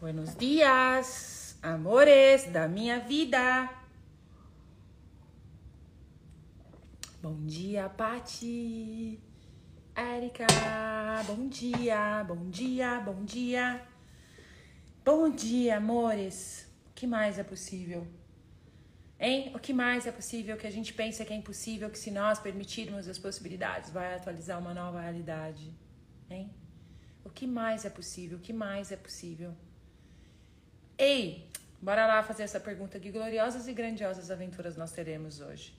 Buenos dias, amores da minha vida. Bom dia, Pati. Érica, bom dia, bom dia, bom dia. Bom dia, amores. O que mais é possível? Hein? O que mais é possível que a gente pensa que é impossível, que se nós permitirmos as possibilidades, vai atualizar uma nova realidade? Hein? O que mais é possível? O que mais é possível? Ei, bora lá fazer essa pergunta. Que gloriosas e grandiosas aventuras nós teremos hoje?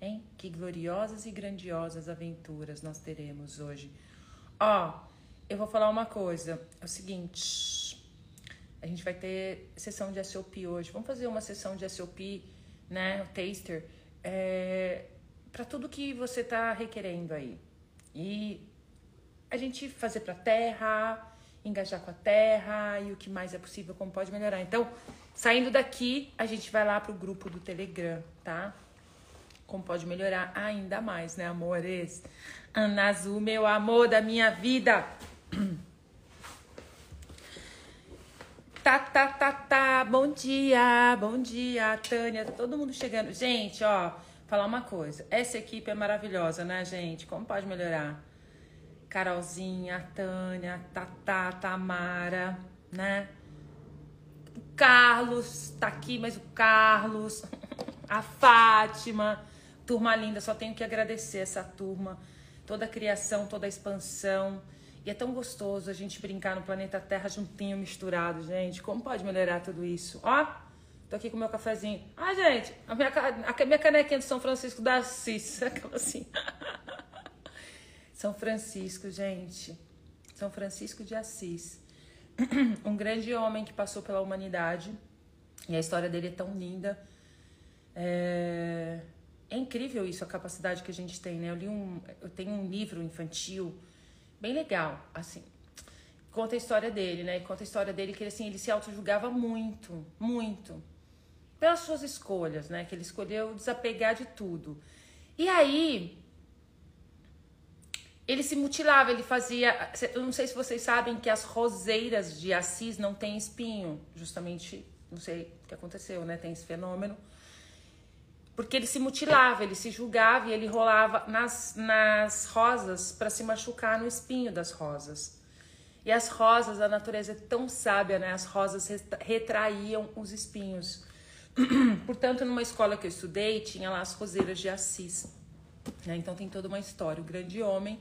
Hein? Que gloriosas e grandiosas aventuras nós teremos hoje. Ó, eu vou falar uma coisa. É o seguinte. A gente vai ter sessão de SOP hoje. Vamos fazer uma sessão de SOP, né? O taster. É, para tudo que você tá requerendo aí. E a gente fazer para terra, engajar com a terra e o que mais é possível, como pode melhorar. Então, saindo daqui, a gente vai lá pro grupo do Telegram, tá? Como pode melhorar ainda mais, né, amores? Ana Azul, meu amor da minha vida. Tá, tá, tá, tá. Bom dia, bom dia, Tânia. Tá todo mundo chegando. Gente, ó, falar uma coisa. Essa equipe é maravilhosa, né, gente? Como pode melhorar? Carolzinha, Tânia, Tatá, Tamara, né? O Carlos tá aqui, mas o Carlos, a Fátima, turma linda, só tenho que agradecer essa turma, toda a criação, toda a expansão. E é tão gostoso a gente brincar no planeta Terra juntinho, misturado, gente. Como pode melhorar tudo isso? Ó, tô aqui com meu cafezinho. Ah, gente, a minha, a minha canequinha de São Francisco da Assis, aquela assim. São Francisco, gente. São Francisco de Assis. Um grande homem que passou pela humanidade. E a história dele é tão linda. É, é incrível isso, a capacidade que a gente tem, né? Eu li um. Eu tenho um livro infantil bem legal, assim. Conta a história dele, né? Conta a história dele que ele, assim, ele se auto-julgava muito, muito. Pelas suas escolhas, né? Que ele escolheu desapegar de tudo. E aí, ele se mutilava, ele fazia. Eu não sei se vocês sabem que as roseiras de Assis não têm espinho, justamente, não sei o que aconteceu, né? Tem esse fenômeno. Porque ele se mutilava, ele se julgava e ele rolava nas, nas rosas para se machucar no espinho das rosas. E as rosas, a natureza é tão sábia, né? As rosas retraíam os espinhos. Portanto, numa escola que eu estudei, tinha lá as roseiras de Assis. Né? Então tem toda uma história. O grande homem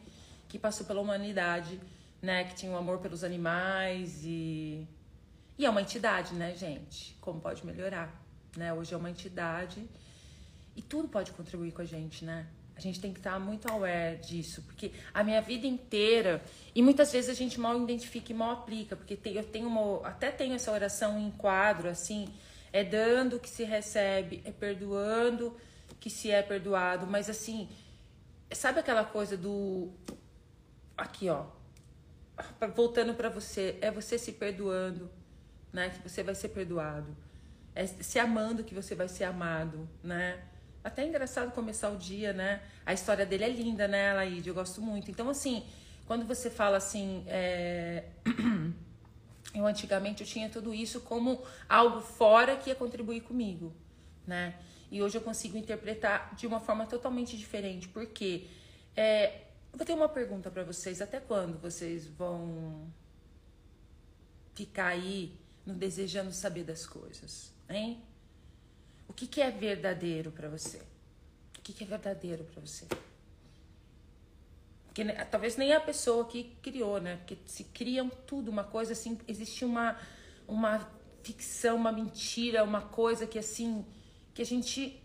que passou pela humanidade, né? Que tinha um amor pelos animais e. E é uma entidade, né, gente? Como pode melhorar? Né? Hoje é uma entidade e tudo pode contribuir com a gente, né? A gente tem que estar muito aware disso, porque a minha vida inteira, e muitas vezes a gente mal identifica e mal aplica, porque eu tenho uma, até tenho essa oração em quadro, assim, é dando que se recebe, é perdoando que se é perdoado, mas assim, sabe aquela coisa do aqui, ó. Voltando para você, é você se perdoando, né? Que você vai ser perdoado. É se amando que você vai ser amado, né? Até é engraçado começar o dia, né? A história dele é linda, né, Laíde? Eu gosto muito. Então, assim, quando você fala assim, é... eu antigamente eu tinha tudo isso como algo fora que ia contribuir comigo, né? E hoje eu consigo interpretar de uma forma totalmente diferente, porque é, eu vou ter uma pergunta para vocês. Até quando vocês vão ficar aí no desejando saber das coisas, hein? O que, que é verdadeiro para você? O que, que é verdadeiro para você? Porque né, talvez nem a pessoa que criou, né? Porque se criam tudo, uma coisa assim, existe uma, uma ficção, uma mentira, uma coisa que assim, que a gente.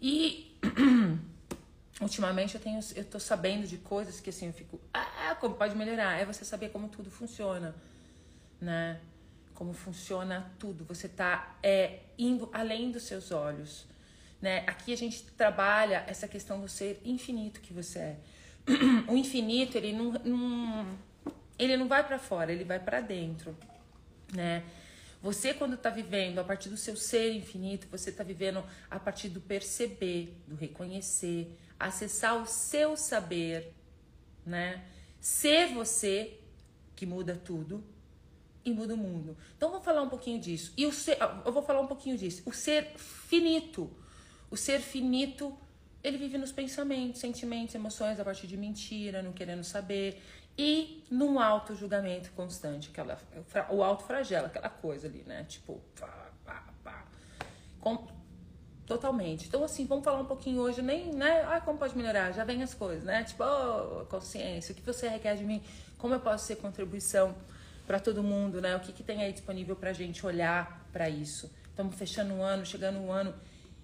E ultimamente eu tenho eu tô sabendo de coisas que assim eu fico ah como pode melhorar? É você saber como tudo funciona né? Como funciona tudo. Você tá é indo além dos seus olhos né? Aqui a gente trabalha essa questão do ser infinito que você é. O infinito ele não, não ele não vai para fora ele vai para dentro né? Você, quando está vivendo a partir do seu ser infinito, você está vivendo a partir do perceber, do reconhecer, acessar o seu saber, né? Ser você, que muda tudo, e muda o mundo. Então vamos falar um pouquinho disso. E o ser, eu vou falar um pouquinho disso. O ser finito. O ser finito, ele vive nos pensamentos, sentimentos, emoções a partir de mentira, não querendo saber e num auto julgamento constante, aquela o auto flagela, aquela coisa ali, né? Tipo, pá, pá, pá. Com, totalmente. Então assim, vamos falar um pouquinho hoje nem, né? Ah, como pode melhorar? Já vem as coisas, né? Tipo, oh, consciência, o que você requer de mim? Como eu posso ser contribuição para todo mundo, né? O que, que tem aí disponível para a gente olhar para isso? Estamos fechando um ano, chegando um ano.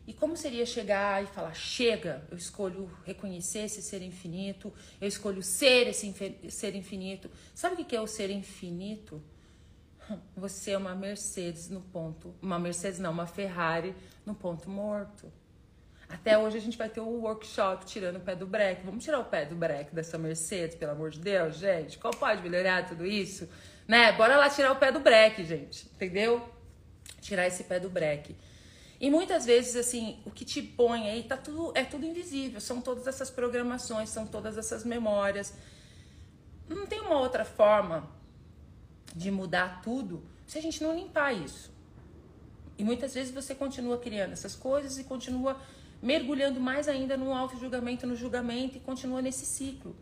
E como seria chegar e falar: chega, eu escolho reconhecer esse ser infinito, eu escolho ser esse ser infinito. Sabe o que é o ser infinito? Você é uma Mercedes no ponto. Uma Mercedes, não, uma Ferrari no ponto morto. Até hoje a gente vai ter um workshop tirando o pé do breque. Vamos tirar o pé do breque dessa Mercedes, pelo amor de Deus, gente. Como pode melhorar tudo isso? Né? Bora lá tirar o pé do breque, gente. Entendeu? Tirar esse pé do breque. E muitas vezes, assim, o que te põe aí tá tudo, é tudo invisível. São todas essas programações, são todas essas memórias. Não tem uma outra forma de mudar tudo se a gente não limpar isso. E muitas vezes você continua criando essas coisas e continua mergulhando mais ainda no auto-julgamento, no julgamento e continua nesse ciclo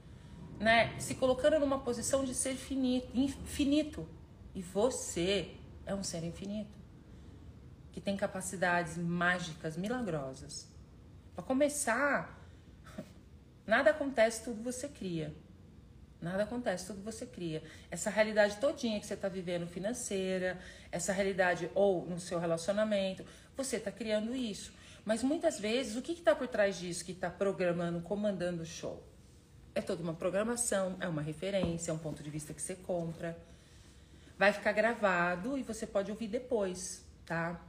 né, se colocando numa posição de ser finito, infinito. E você é um ser infinito que tem capacidades mágicas, milagrosas. Para começar, nada acontece, tudo você cria. Nada acontece, tudo você cria. Essa realidade todinha que você está vivendo financeira, essa realidade ou no seu relacionamento, você está criando isso. Mas muitas vezes, o que está por trás disso que está programando, comandando o show? É toda uma programação, é uma referência, é um ponto de vista que você compra. Vai ficar gravado e você pode ouvir depois, tá?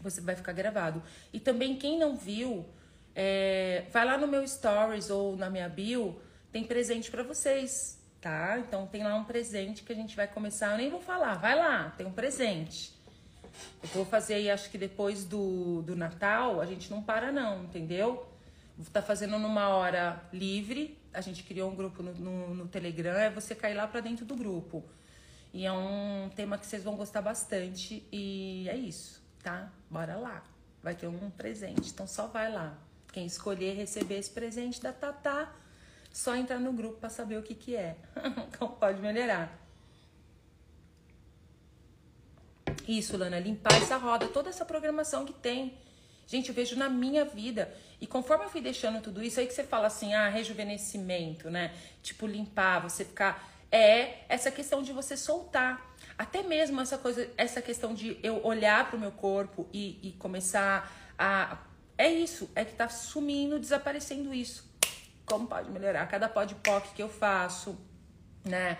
Você vai ficar gravado. E também quem não viu, é, vai lá no meu stories ou na minha bio, tem presente para vocês, tá? Então tem lá um presente que a gente vai começar. Eu nem vou falar, vai lá, tem um presente. Eu vou fazer aí, acho que depois do, do Natal, a gente não para não, entendeu? tá fazendo numa hora livre. A gente criou um grupo no, no, no Telegram, é você cair lá para dentro do grupo. E é um tema que vocês vão gostar bastante. E é isso, tá? Bora lá. Vai ter um presente, então só vai lá. Quem escolher receber esse presente da Tatá, só entrar no grupo para saber o que, que é. Como pode melhorar. Isso, Lana, limpar essa roda, toda essa programação que tem Gente, eu vejo na minha vida. E conforme eu fui deixando tudo isso, aí que você fala assim, ah, rejuvenescimento, né? Tipo, limpar, você ficar. É essa questão de você soltar. Até mesmo essa coisa, essa questão de eu olhar pro meu corpo e, e começar a. É isso, é que tá sumindo, desaparecendo isso. Como pode melhorar? Cada pod POC que eu faço, né?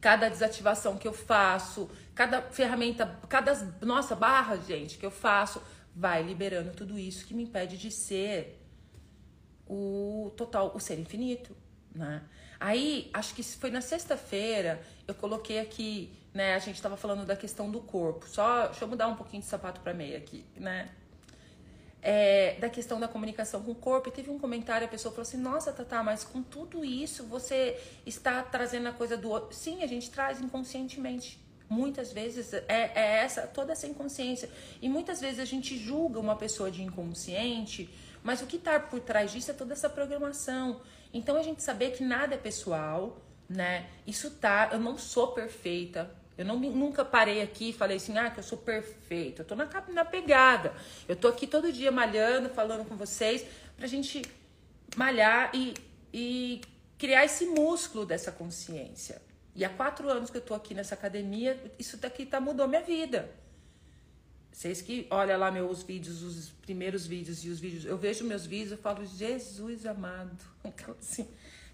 Cada desativação que eu faço, cada ferramenta, cada nossa barra, gente, que eu faço vai liberando tudo isso que me impede de ser o total, o ser infinito, né? Aí, acho que foi na sexta-feira, eu coloquei aqui, né, a gente tava falando da questão do corpo. Só, deixa eu mudar um pouquinho de sapato para meia aqui, né? É, da questão da comunicação com o corpo. E teve um comentário, a pessoa falou assim: Nossa, Tata, mas com tudo isso você está trazendo a coisa do outro. Sim, a gente traz inconscientemente. Muitas vezes é, é, essa toda essa inconsciência. E muitas vezes a gente julga uma pessoa de inconsciente, mas o que está por trás disso é toda essa programação. Então a gente saber que nada é pessoal, né? Isso tá, eu não sou perfeita. Eu não, nunca parei aqui e falei assim, ah, que eu sou perfeita. Eu tô na, na pegada. Eu tô aqui todo dia malhando, falando com vocês, pra gente malhar e, e criar esse músculo dessa consciência. E há quatro anos que eu tô aqui nessa academia, isso daqui tá, mudou minha vida. Vocês que olham lá meus vídeos, os primeiros vídeos e os vídeos, eu vejo meus vídeos, eu falo, Jesus amado. Então, assim,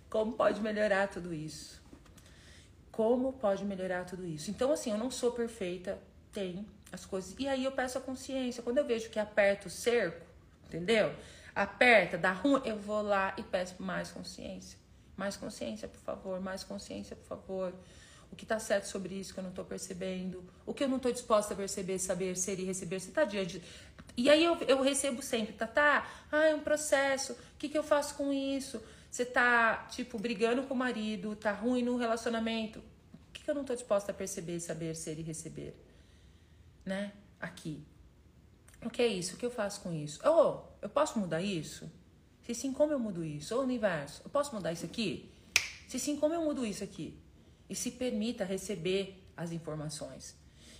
como pode melhorar tudo isso? Como pode melhorar tudo isso? Então, assim, eu não sou perfeita, tem as coisas. E aí eu peço a consciência. Quando eu vejo que aperta o cerco, entendeu? Aperta, dá ruim, eu vou lá e peço mais consciência. Mais consciência, por favor, mais consciência, por favor. O que está certo sobre isso que eu não estou percebendo? O que eu não estou disposta a perceber, saber, ser e receber? Você está diante. E aí eu, eu recebo sempre, tá, tá? Ah, é um processo. O que, que eu faço com isso? Você tá, tipo, brigando com o marido, tá ruim no relacionamento. O que, que eu não estou disposta a perceber, saber, ser e receber? Né? Aqui. O que é isso? O que eu faço com isso? Oh, eu posso mudar isso? Se sim, como eu mudo isso? Ô, universo, eu posso mudar isso aqui? Se sim, como eu mudo isso aqui? E se permita receber as informações.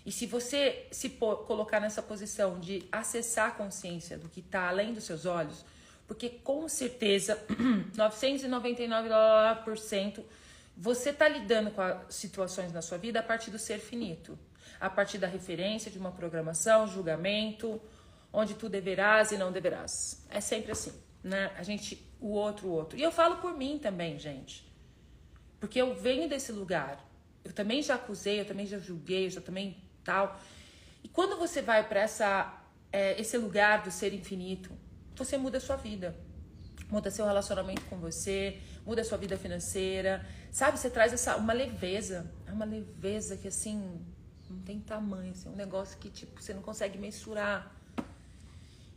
E se você se colocar nessa posição de acessar a consciência do que está além dos seus olhos, porque com certeza 999% você está lidando com as situações na sua vida a partir do ser finito, a partir da referência de uma programação, julgamento, onde tu deverás e não deverás. É sempre assim, né? A gente, o outro, o outro. E eu falo por mim também, gente. Porque eu venho desse lugar. Eu também já acusei, eu também já julguei, eu já também tal. E quando você vai para essa é, esse lugar do ser infinito, você muda a sua vida. Muda seu relacionamento com você, muda a sua vida financeira. Sabe, você traz essa uma leveza. É uma leveza que assim não tem tamanho, assim, é um negócio que tipo você não consegue mensurar.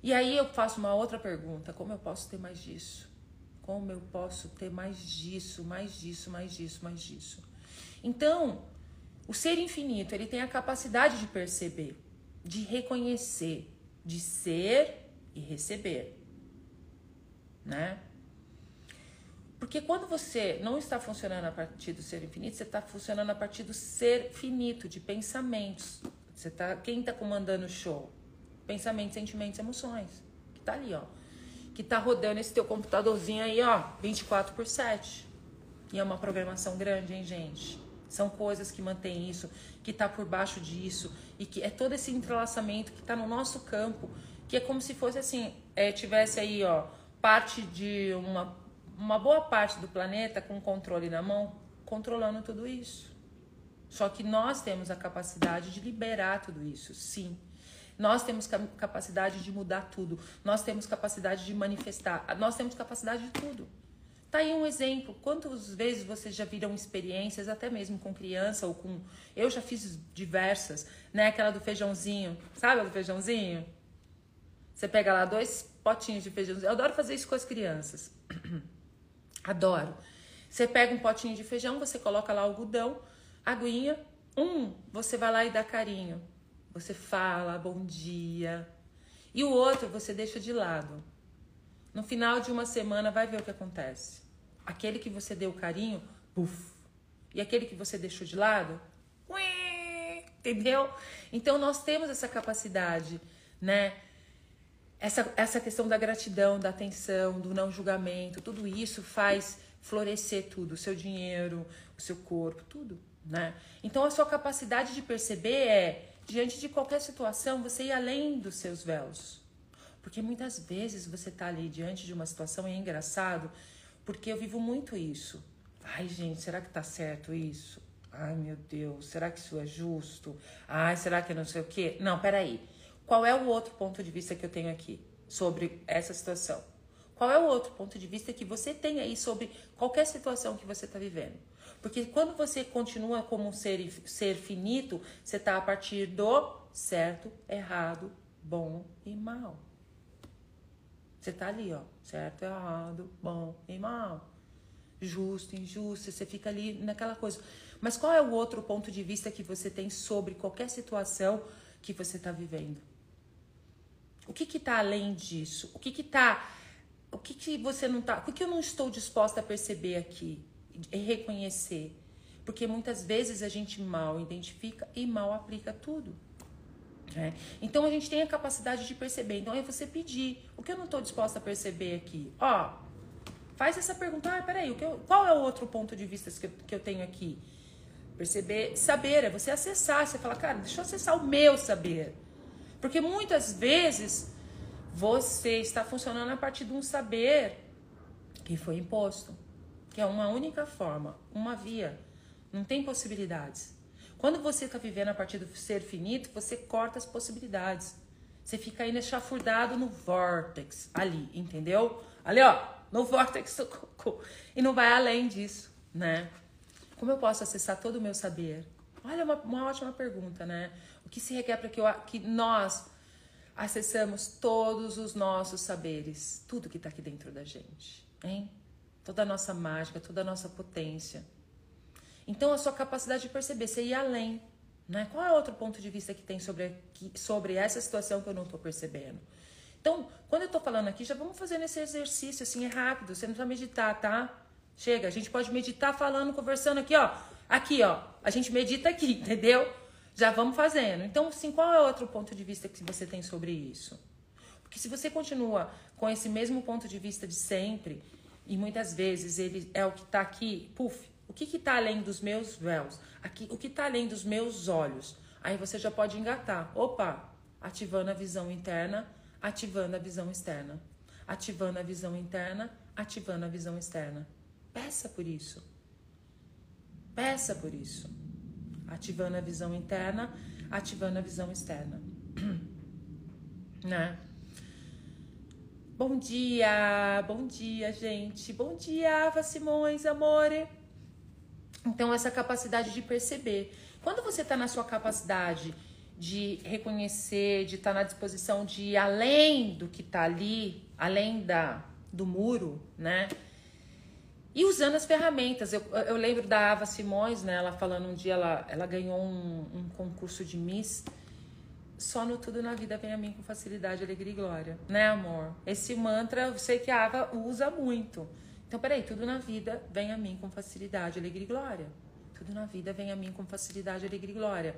E aí eu faço uma outra pergunta: como eu posso ter mais disso? Como eu posso ter mais disso, mais disso, mais disso, mais disso? Então, o ser infinito, ele tem a capacidade de perceber, de reconhecer, de ser e receber, né? Porque quando você não está funcionando a partir do ser infinito, você está funcionando a partir do ser finito, de pensamentos. Você tá, quem está comandando o show? Pensamentos, sentimentos, emoções. Que tá ali, ó. Que tá rodando esse teu computadorzinho aí, ó, 24 por 7. E é uma programação grande, hein, gente? São coisas que mantêm isso, que está por baixo disso, e que é todo esse entrelaçamento que está no nosso campo, que é como se fosse assim, é, tivesse aí, ó, parte de uma, uma boa parte do planeta com controle na mão, controlando tudo isso. Só que nós temos a capacidade de liberar tudo isso, sim. Nós temos capacidade de mudar tudo. Nós temos capacidade de manifestar. Nós temos capacidade de tudo. Tá aí um exemplo. Quantas vezes vocês já viram experiências, até mesmo com criança ou com. Eu já fiz diversas, né? Aquela do feijãozinho. Sabe a do feijãozinho? Você pega lá dois potinhos de feijãozinho. Eu adoro fazer isso com as crianças. Adoro. Você pega um potinho de feijão, você coloca lá algodão, aguinha. Um, você vai lá e dá carinho. Você fala bom dia. E o outro você deixa de lado. No final de uma semana, vai ver o que acontece. Aquele que você deu carinho, puf. E aquele que você deixou de lado, ui, entendeu? Então nós temos essa capacidade, né? Essa, essa questão da gratidão, da atenção, do não julgamento, tudo isso faz florescer tudo, o seu dinheiro, o seu corpo, tudo, né? Então a sua capacidade de perceber é, diante de qualquer situação, você ir além dos seus véus. Porque muitas vezes você tá ali diante de uma situação e é engraçado, porque eu vivo muito isso. Ai, gente, será que tá certo isso? Ai, meu Deus, será que isso é justo? Ai, será que não sei o quê? Não, peraí. Qual é o outro ponto de vista que eu tenho aqui sobre essa situação? Qual é o outro ponto de vista que você tem aí sobre qualquer situação que você está vivendo? Porque quando você continua como um ser, ser finito, você está a partir do certo, errado, bom e mal. Você tá ali, ó, certo, errado, bom e mal, justo, injusto, você fica ali naquela coisa. Mas qual é o outro ponto de vista que você tem sobre qualquer situação que você está vivendo? O que que tá além disso? O que que tá o que que você não tá, o que eu não estou disposta a perceber aqui e reconhecer? Porque muitas vezes a gente mal identifica e mal aplica tudo. Né? Então a gente tem a capacidade de perceber. Então é você pedir. O que eu não estou disposta a perceber aqui? Ó, faz essa pergunta. Ah, peraí, o que eu, qual é o outro ponto de vista que eu, que eu tenho aqui? Perceber, saber, é você acessar. Você fala, cara, deixa eu acessar o meu saber. Porque muitas vezes você está funcionando a partir de um saber que foi imposto, que é uma única forma, uma via. Não tem possibilidades. Quando você está vivendo a partir do ser finito, você corta as possibilidades. Você fica aí chafurdado no vórtex, ali, entendeu? Ali, ó, no vórtex do cocô. E não vai além disso, né? Como eu posso acessar todo o meu saber? Olha, uma, uma ótima pergunta, né? O que se requer para que, que nós acessamos todos os nossos saberes, tudo que está aqui dentro da gente, hein? Toda a nossa mágica, toda a nossa potência. Então, a sua capacidade de perceber, você ir além. Né? Qual é outro ponto de vista que tem sobre, sobre essa situação que eu não estou percebendo? Então, quando eu estou falando aqui, já vamos fazendo esse exercício, assim, é rápido, você não precisa meditar, tá? Chega, a gente pode meditar falando, conversando aqui, ó. Aqui, ó. A gente medita aqui, entendeu? Já vamos fazendo. Então, assim, qual é outro ponto de vista que você tem sobre isso? Porque se você continua com esse mesmo ponto de vista de sempre, e muitas vezes ele é o que está aqui, puf, o que está além dos meus véus? Aqui, o que está além dos meus olhos? Aí você já pode engatar. Opa, ativando a visão interna ativando a visão externa. Ativando a visão interna, ativando a visão externa. Peça por isso. Peça por isso. Ativando a visão interna, ativando a visão externa. né? Bom dia, bom dia, gente. Bom dia, Ava Simões, amore. Então, essa capacidade de perceber. Quando você está na sua capacidade de reconhecer, de estar tá na disposição de ir além do que está ali, além da, do muro, né? E usando as ferramentas. Eu, eu lembro da Ava Simões, né? Ela falando um dia, ela, ela ganhou um, um concurso de Miss. Só no tudo na vida vem a mim com facilidade, alegria e glória. Né, amor? Esse mantra eu sei que a Ava usa muito. Então, peraí, tudo na vida vem a mim com facilidade, alegria e glória. Tudo na vida vem a mim com facilidade, alegria e glória.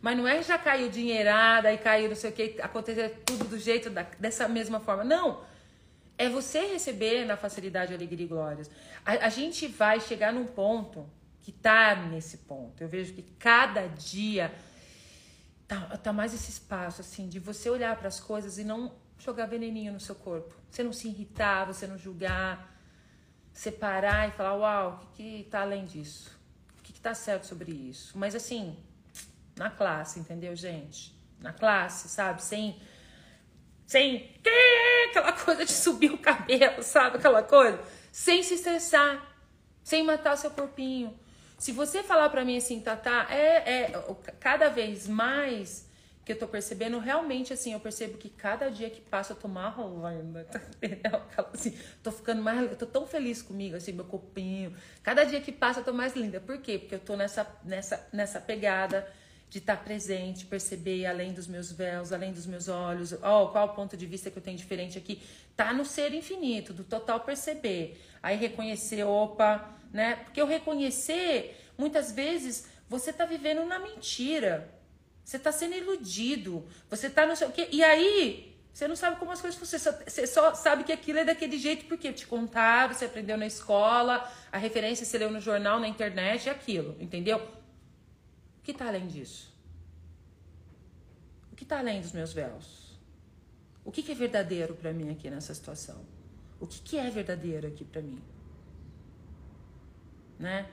Mas não é já caiu dinheirada e caiu não sei o que, acontecer tudo do jeito da, dessa mesma forma. Não. É você receber na facilidade, alegria e glórias. A, a gente vai chegar num ponto que tá nesse ponto. Eu vejo que cada dia tá, tá mais esse espaço, assim, de você olhar para as coisas e não jogar veneninho no seu corpo. Você não se irritar, você não julgar, separar e falar, uau, o que, que tá além disso? O que, que tá certo sobre isso? Mas assim, na classe, entendeu, gente? Na classe, sabe? Sem. Sem. Aquela coisa de subir o cabelo, sabe? Aquela coisa. Sem se estressar. Sem matar seu corpinho. Se você falar para mim assim, Tatá, é, é cada vez mais que eu tô percebendo, realmente assim, eu percebo que cada dia que passa eu tô mais rolando, assim, tô ficando mais, eu tô tão feliz comigo, assim, meu corpinho. Cada dia que passa eu tô mais linda. Por quê? Porque eu tô nessa, nessa, nessa pegada de estar presente, perceber além dos meus véus, além dos meus olhos, oh, qual o ponto de vista que eu tenho diferente aqui, tá no ser infinito, do total perceber. Aí reconhecer, opa, né? Porque o reconhecer, muitas vezes, você tá vivendo na mentira. Você tá sendo iludido. Você tá no seu quê? E aí, você não sabe como as coisas funcionam. Você só sabe que aquilo é daquele jeito porque te contaram, você aprendeu na escola, a referência você leu no jornal, na internet, é aquilo, entendeu? Que está além disso? O que está além dos meus véus? O que, que é verdadeiro para mim aqui nessa situação? O que, que é verdadeiro aqui para mim? Né?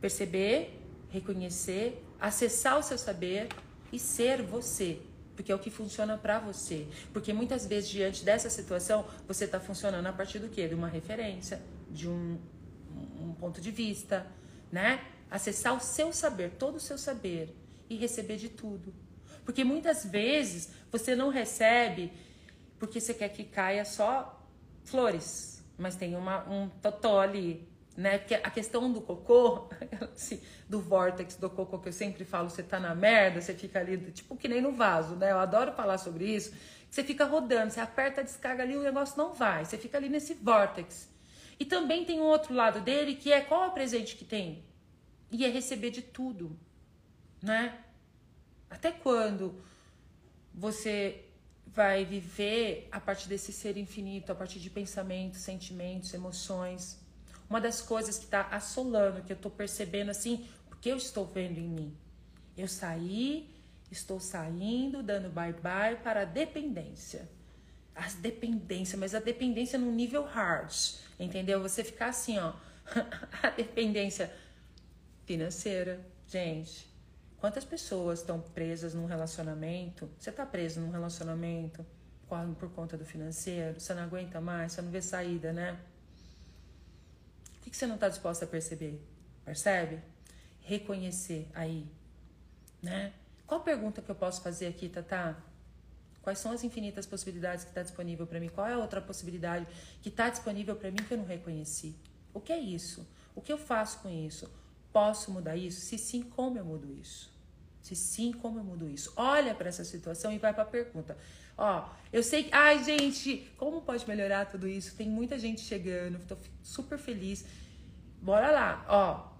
Perceber, reconhecer, acessar o seu saber e ser você, porque é o que funciona para você. Porque muitas vezes diante dessa situação você está funcionando a partir do quê? De uma referência, de um, um ponto de vista, né? Acessar o seu saber, todo o seu saber e receber de tudo. Porque muitas vezes você não recebe porque você quer que caia só flores, mas tem uma, um totó ali, né? Porque a questão do cocô, do vórtex do cocô que eu sempre falo, você tá na merda, você fica ali, tipo que nem no vaso, né? Eu adoro falar sobre isso. Você fica rodando, você aperta a descarga ali, o negócio não vai, você fica ali nesse vórtex. E também tem um outro lado dele que é qual é o presente que tem? E é receber de tudo, né? Até quando você vai viver a partir desse ser infinito, a partir de pensamentos, sentimentos, emoções? Uma das coisas que está assolando, que eu estou percebendo assim, porque eu estou vendo em mim. Eu saí, estou saindo, dando bye-bye para a dependência. As dependências, mas a dependência no nível hard, entendeu? Você ficar assim, ó, a dependência financeira. Gente, quantas pessoas estão presas num relacionamento? Você está preso num relacionamento por conta do financeiro? Você não aguenta mais, você não vê saída, né? O que você não está disposta a perceber? Percebe? Reconhecer aí, né? Qual pergunta que eu posso fazer aqui, Tata? Quais são as infinitas possibilidades que está disponível para mim? Qual é a outra possibilidade que está disponível para mim que eu não reconheci? O que é isso? O que eu faço com isso? Posso mudar isso? Se sim, como eu mudo isso? Se sim, como eu mudo isso? Olha para essa situação e vai para a pergunta. Ó, eu sei que. Ai, gente, como pode melhorar tudo isso? Tem muita gente chegando, tô super feliz. Bora lá, ó.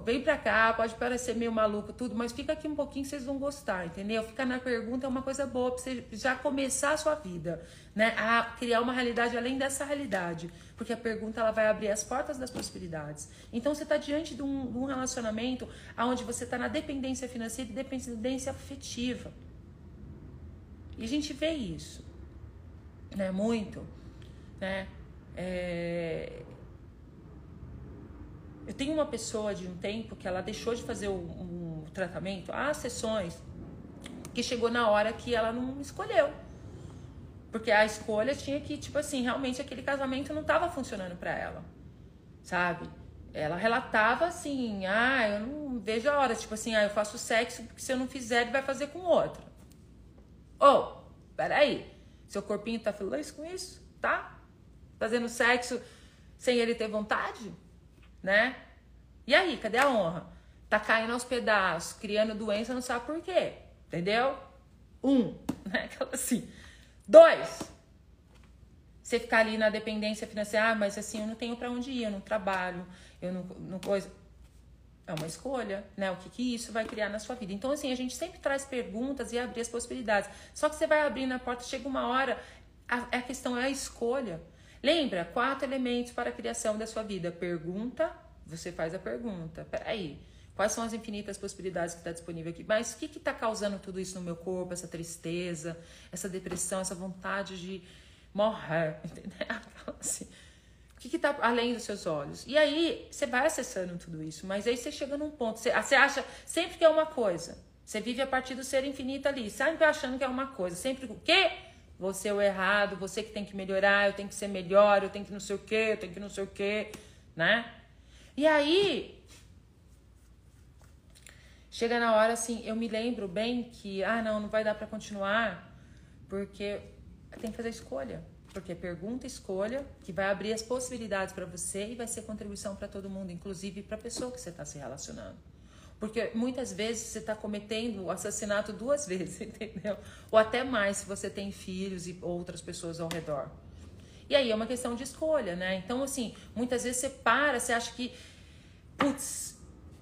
Vem pra cá, pode parecer meio maluco tudo, mas fica aqui um pouquinho, vocês vão gostar, entendeu? Ficar na pergunta é uma coisa boa pra você já começar a sua vida, né? A criar uma realidade além dessa realidade. Porque a pergunta ela vai abrir as portas das possibilidades. Então você tá diante de um, de um relacionamento onde você tá na dependência financeira e dependência afetiva. E a gente vê isso, né? Muito, né? É, eu tenho uma pessoa de um tempo que ela deixou de fazer um, tratamento, as sessões, que chegou na hora que ela não escolheu. Porque a escolha tinha que, tipo assim, realmente aquele casamento não estava funcionando para ela. Sabe? Ela relatava assim: ah, eu não vejo a hora. Tipo assim, ah, eu faço sexo porque se eu não fizer, ele vai fazer com outro. Ô, oh, peraí. Seu corpinho tá feliz com isso? Tá? Fazendo sexo sem ele ter vontade? Né? E aí, cadê a honra? Tá caindo aos pedaços, criando doença, não sabe por quê. Entendeu? Um, né? Aquela assim. Dois, você ficar ali na dependência financeira, ah, mas assim, eu não tenho para onde ir, eu não trabalho, eu não, não coisa. É uma escolha, né? O que, que isso vai criar na sua vida. Então, assim, a gente sempre traz perguntas e abrir as possibilidades. Só que você vai abrindo a porta, chega uma hora, a, a questão é a escolha. Lembra? Quatro elementos para a criação da sua vida. Pergunta, você faz a pergunta. Peraí, quais são as infinitas possibilidades que está disponível aqui? Mas o que está causando tudo isso no meu corpo? Essa tristeza, essa depressão, essa vontade de morrer, entendeu? Assim, o que está além dos seus olhos? E aí, você vai acessando tudo isso, mas aí você chega num ponto, você, você acha sempre que é uma coisa. Você vive a partir do ser infinito ali, sempre achando que é uma coisa. Sempre o quê? Você é o errado, você que tem que melhorar, eu tenho que ser melhor, eu tenho que não sei o quê, eu tenho que não sei o quê, né? E aí, chega na hora assim, eu me lembro bem que, ah, não, não vai dar para continuar, porque tem que fazer escolha. Porque pergunta, escolha, que vai abrir as possibilidades para você e vai ser contribuição para todo mundo, inclusive para a pessoa que você está se relacionando. Porque muitas vezes você está cometendo o assassinato duas vezes, entendeu? Ou até mais se você tem filhos e outras pessoas ao redor. E aí é uma questão de escolha, né? Então, assim, muitas vezes você para, você acha que, putz,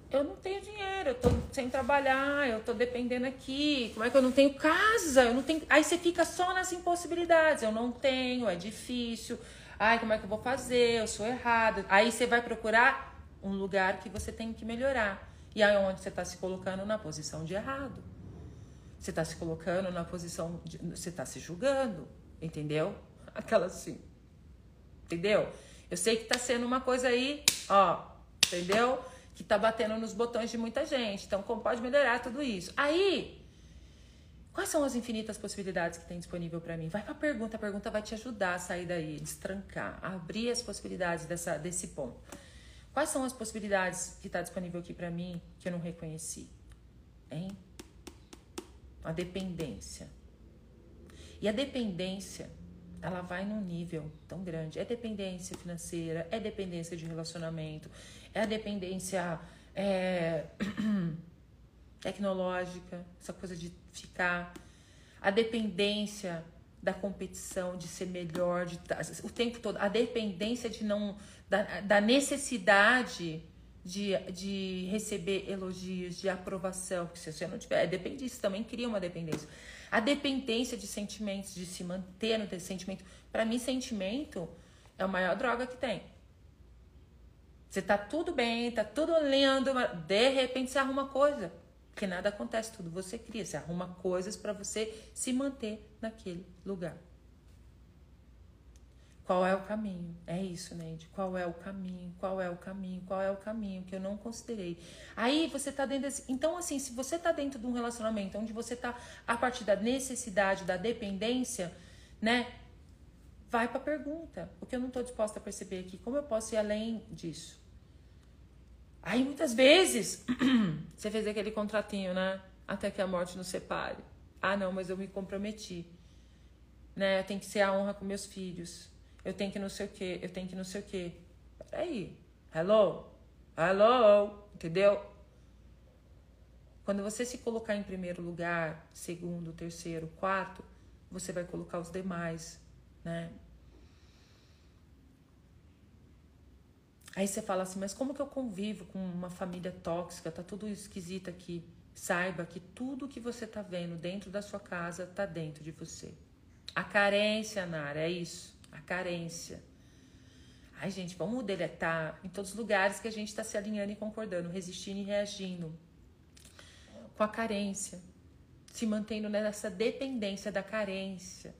eu não tenho dinheiro, eu tô sem trabalhar, eu tô dependendo aqui, como é que eu não tenho casa? Eu não tenho. Aí você fica só nas impossibilidades. Eu não tenho, é difícil. Ai, como é que eu vou fazer? Eu sou errado. Aí você vai procurar um lugar que você tem que melhorar. E aí onde você está se colocando na posição de errado. Você está se colocando na posição de. Você está se julgando, entendeu? Aquela assim. Entendeu? Eu sei que está sendo uma coisa aí, ó, entendeu? Que está batendo nos botões de muita gente. Então, como pode melhorar tudo isso? Aí, quais são as infinitas possibilidades que tem disponível para mim? Vai para a pergunta, a pergunta vai te ajudar a sair daí, destrancar, abrir as possibilidades dessa, desse ponto. Quais são as possibilidades que está disponível aqui para mim que eu não reconheci? Hein? A dependência. E a dependência, ela vai num nível tão grande. É dependência financeira, é dependência de relacionamento, é a dependência é, tecnológica, essa coisa de ficar. A dependência da competição, de ser melhor, de, o tempo todo. A dependência de não da, da necessidade de, de receber elogios, de aprovação, porque se você não tiver, depende disso, também cria uma dependência. A dependência de sentimentos, de se manter no sentimento. Para mim, sentimento é a maior droga que tem. Você tá tudo bem, tá tudo lindo, de repente você arruma coisa. Porque nada acontece, tudo você cria. Você arruma coisas para você se manter naquele lugar. Qual é o caminho? É isso, Neide. Qual é o caminho? Qual é o caminho? Qual é o caminho que eu não considerei? Aí você tá dentro desse... Então, assim, se você tá dentro de um relacionamento onde você tá a partir da necessidade, da dependência, né? Vai pra pergunta. O que eu não tô disposta a perceber aqui? Como eu posso ir além disso? Aí muitas vezes você fez aquele contratinho, né? Até que a morte nos separe. Ah, não, mas eu me comprometi. Né? Tem que ser a honra com meus filhos eu tenho que não sei o que, eu tenho que não sei o que. Peraí, hello? Hello, entendeu? Quando você se colocar em primeiro lugar, segundo, terceiro, quarto, você vai colocar os demais, né? Aí você fala assim, mas como que eu convivo com uma família tóxica? Tá tudo esquisito aqui. Saiba que tudo que você tá vendo dentro da sua casa tá dentro de você. A carência, Nara, é isso. A carência. Ai, gente, vamos deletar em todos os lugares que a gente está se alinhando e concordando, resistindo e reagindo. Com a carência. Se mantendo nessa dependência da carência.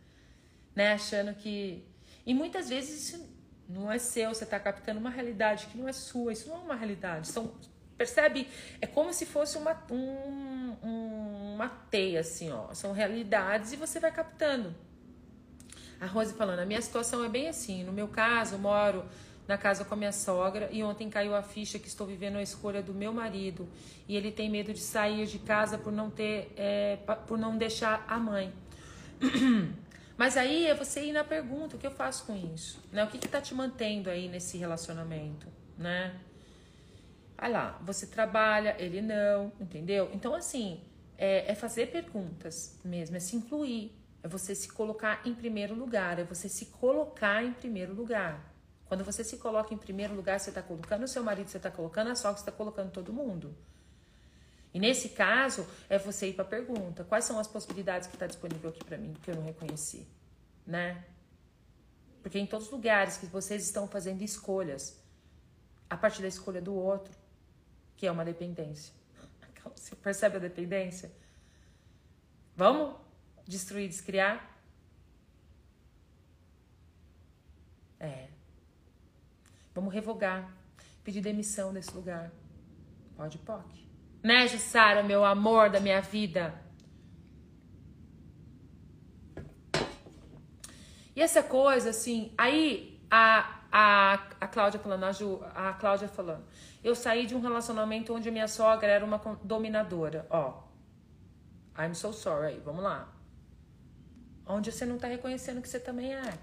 Né? Achando que. E muitas vezes isso não é seu, você está captando uma realidade que não é sua, isso não é uma realidade. São, percebe? É como se fosse uma, um, um, uma teia, assim, ó. São realidades e você vai captando. A Rose falando, a minha situação é bem assim. No meu caso, eu moro na casa com a minha sogra e ontem caiu a ficha que estou vivendo a escolha do meu marido e ele tem medo de sair de casa por não ter, é, por não deixar a mãe. Mas aí é você ir na pergunta, o que eu faço com isso? Né? O que está te mantendo aí nesse relacionamento, né? Olha lá, você trabalha, ele não, entendeu? Então, assim, é, é fazer perguntas mesmo, é se incluir, é você se colocar em primeiro lugar, é você se colocar em primeiro lugar. Quando você se coloca em primeiro lugar, você está colocando o seu marido, você está colocando a sogra, você está colocando todo mundo. E nesse caso, é você ir para a pergunta: quais são as possibilidades que está disponível aqui para mim que eu não reconheci, né? Porque em todos os lugares que vocês estão fazendo escolhas, a partir da escolha do outro, que é uma dependência. Você percebe a dependência? Vamos destruir, descriar? É. Vamos revogar, pedir demissão desse lugar. Pode, pode. Né, Jussara, meu amor da minha vida? E essa coisa, assim, aí a, a, a Cláudia falando, a, Ju, a Cláudia falando, eu saí de um relacionamento onde minha sogra era uma dominadora. Ó, I'm so sorry, vamos lá. Onde você não tá reconhecendo que você também é.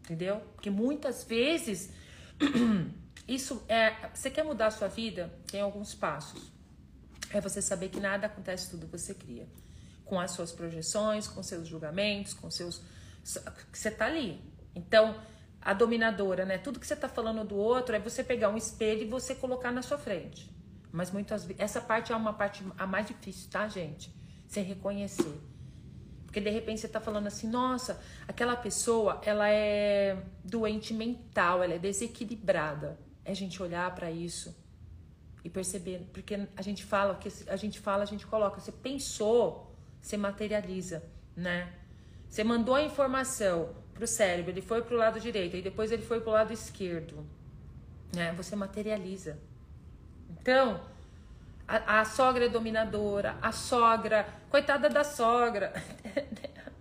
Entendeu? Porque muitas vezes, isso é. Você quer mudar a sua vida? Tem alguns passos é você saber que nada acontece tudo você cria. Com as suas projeções, com seus julgamentos, com seus. você tá ali. Então, a dominadora, né? Tudo que você tá falando do outro é você pegar um espelho e você colocar na sua frente. Mas muitas vezes. Essa parte é uma parte a mais difícil, tá, gente? Você reconhecer. Porque de repente você tá falando assim, nossa, aquela pessoa, ela é doente mental, ela é desequilibrada. É a gente olhar para isso e perceber, porque a gente fala, que a gente fala, a gente coloca. Você pensou, você materializa, né? Você mandou a informação pro cérebro, ele foi pro lado direito e depois ele foi pro lado esquerdo, né? Você materializa. Então, a, a sogra é dominadora, a sogra, coitada da sogra.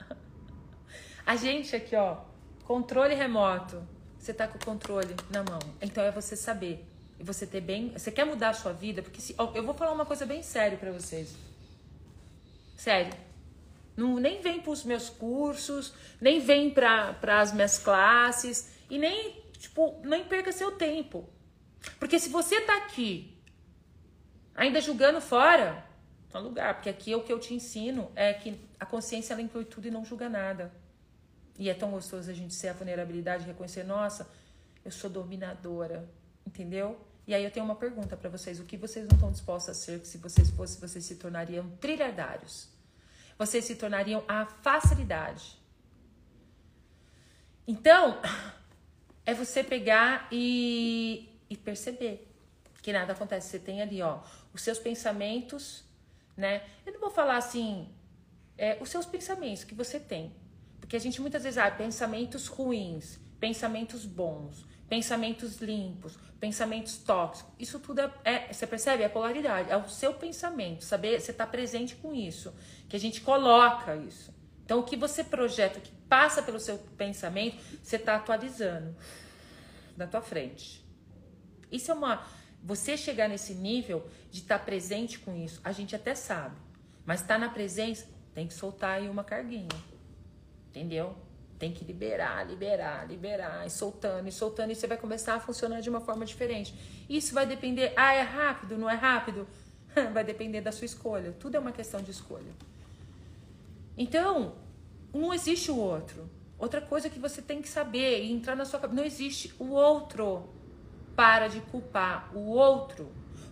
a gente aqui, ó, controle remoto. Você tá com o controle na mão. Então é você saber e você ter bem. Você quer mudar a sua vida? Porque se, eu vou falar uma coisa bem séria para vocês. Sério. Não, nem vem para os meus cursos, nem vem para as minhas classes e nem, tipo, nem perca seu tempo. Porque se você tá aqui ainda julgando fora, tá no lugar, porque aqui é o que eu te ensino é que a consciência ela inclui tudo e não julga nada. E é tão gostoso a gente ser a vulnerabilidade, reconhecer, nossa, eu sou dominadora, entendeu? E aí eu tenho uma pergunta para vocês: o que vocês não estão dispostos a ser que se vocês fossem, vocês se tornariam trilhardários? Vocês se tornariam a facilidade. Então, é você pegar e, e perceber que nada acontece. Você tem ali, ó, os seus pensamentos, né? Eu não vou falar assim, é, os seus pensamentos que você tem. Porque a gente muitas vezes, ah, pensamentos ruins, pensamentos bons, pensamentos limpos, pensamentos tóxicos. Isso tudo é, é, você percebe? É polaridade, é o seu pensamento, saber, você está presente com isso, que a gente coloca isso. Então, o que você projeta, o que passa pelo seu pensamento, você está atualizando na tua frente. Isso é uma. Você chegar nesse nível de estar tá presente com isso, a gente até sabe, mas estar tá na presença, tem que soltar aí uma carguinha. Entendeu? Tem que liberar, liberar, liberar, e soltando, e soltando, e você vai começar a funcionar de uma forma diferente. Isso vai depender, ah, é rápido, não é rápido? Vai depender da sua escolha. Tudo é uma questão de escolha. Então, não existe o outro. Outra coisa que você tem que saber e entrar na sua cabeça, não existe o outro. Para de culpar o outro.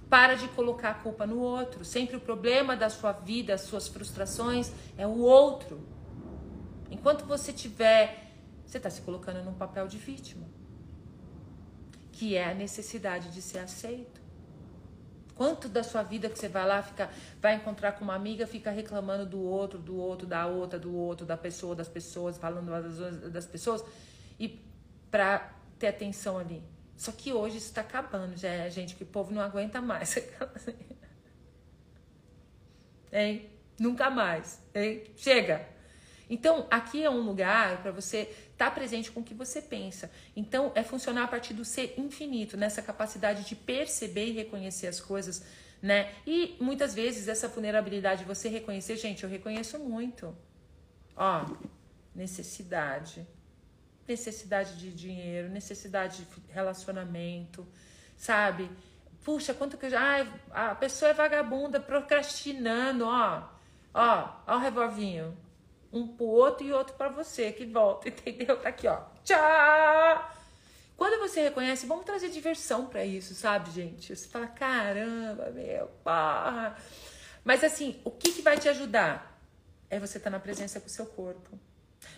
Para de colocar a culpa no outro. Sempre o problema da sua vida, as suas frustrações é o outro. Enquanto você tiver, você está se colocando num papel de vítima, que é a necessidade de ser aceito. Quanto da sua vida que você vai lá, fica, vai encontrar com uma amiga, fica reclamando do outro, do outro, da outra, do outro, da pessoa, das pessoas, falando das, das pessoas, e para ter atenção ali. Só que hoje isso está acabando, já é gente que o povo não aguenta mais. hein? Nunca mais, hein? Chega! Então, aqui é um lugar para você estar tá presente com o que você pensa. Então, é funcionar a partir do ser infinito, nessa capacidade de perceber e reconhecer as coisas, né? E muitas vezes essa vulnerabilidade, você reconhecer, gente, eu reconheço muito. Ó, necessidade. Necessidade de dinheiro, necessidade de relacionamento, sabe? Puxa, quanto que eu já. Ai, a pessoa é vagabunda, procrastinando, ó. Ó, ó o revolvinho um pro outro e outro para você que volta, entendeu? Tá aqui, ó. Tchau! Quando você reconhece, vamos trazer diversão para isso, sabe, gente? Você fala, caramba, meu, porra. Mas assim, o que, que vai te ajudar? É você estar tá na presença com o seu corpo.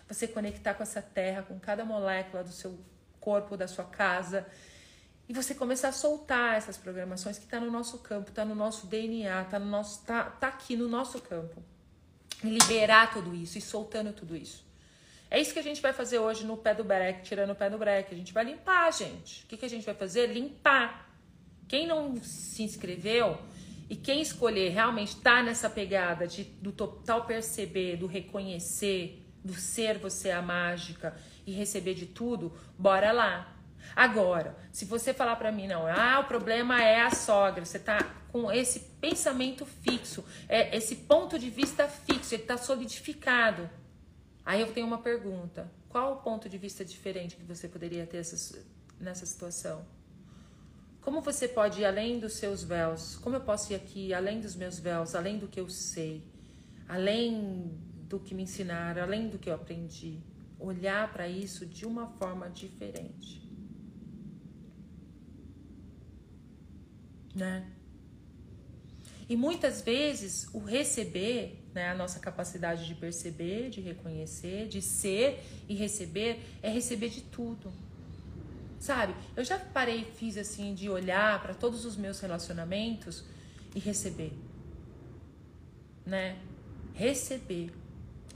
Você conectar com essa terra, com cada molécula do seu corpo, da sua casa. E você começar a soltar essas programações que tá no nosso campo, tá no nosso DNA, tá no nosso. tá, tá aqui no nosso campo liberar tudo isso e soltando tudo isso. É isso que a gente vai fazer hoje no pé do break, tirando o pé do break. A gente vai limpar, gente. O que, que a gente vai fazer? Limpar. Quem não se inscreveu e quem escolher realmente tá nessa pegada de, do total perceber, do reconhecer, do ser você a mágica e receber de tudo, bora lá. Agora, se você falar para mim, não, ah, o problema é a sogra, você tá com esse pensamento fixo, é esse ponto de vista fixo, ele tá solidificado. Aí eu tenho uma pergunta: qual o ponto de vista diferente que você poderia ter nessa situação? Como você pode ir além dos seus véus? Como eu posso ir aqui além dos meus véus, além do que eu sei, além do que me ensinaram, além do que eu aprendi? Olhar para isso de uma forma diferente. Né? E muitas vezes o receber, né, a nossa capacidade de perceber, de reconhecer, de ser e receber, é receber de tudo. Sabe? Eu já parei e fiz assim de olhar para todos os meus relacionamentos e receber. Né? Receber.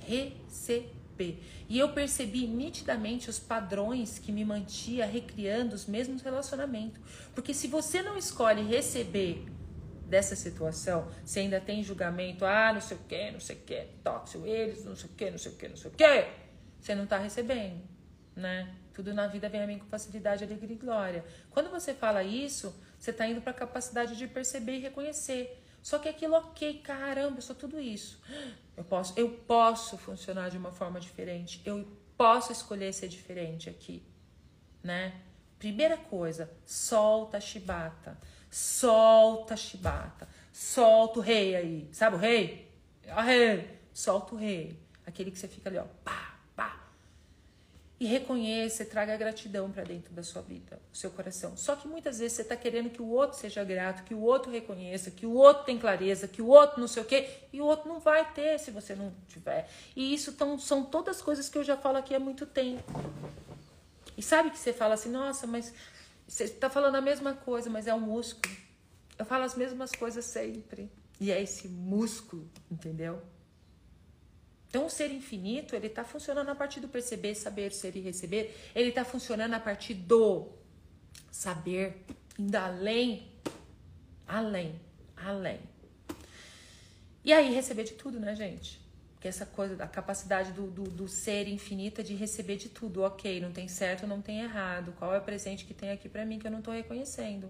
Receber B. E eu percebi nitidamente os padrões que me mantia recriando os mesmos relacionamentos. Porque se você não escolhe receber dessa situação, você ainda tem julgamento, ah, não sei o que, não sei o que, tóxico, eles, não sei o que, não sei o que, não sei o que, você não está recebendo, né? Tudo na vida vem a mim com facilidade, alegria e glória. Quando você fala isso, você está indo para a capacidade de perceber e reconhecer. Só que aquilo, ok, caramba, sou tudo isso. Eu posso, eu posso funcionar de uma forma diferente. Eu posso escolher ser diferente aqui, né? Primeira coisa, solta a chibata. Solta a chibata. Solta o rei aí. Sabe o rei? O rei. Solta o rei. Aquele que você fica ali, ó, pá, e reconheça e traga gratidão para dentro da sua vida, do seu coração. Só que muitas vezes você está querendo que o outro seja grato, que o outro reconheça, que o outro tem clareza, que o outro não sei o quê, e o outro não vai ter se você não tiver. E isso tão, são todas coisas que eu já falo aqui há muito tempo. E sabe que você fala assim, nossa, mas você está falando a mesma coisa, mas é um músculo. Eu falo as mesmas coisas sempre. E é esse músculo, entendeu? Então, o ser infinito, ele está funcionando a partir do perceber, saber, ser e receber. Ele está funcionando a partir do saber, indo além, além, além. E aí, receber de tudo, né, gente? Porque essa coisa da capacidade do, do, do ser infinita de receber de tudo. Ok, não tem certo, não tem errado. Qual é o presente que tem aqui para mim que eu não tô reconhecendo?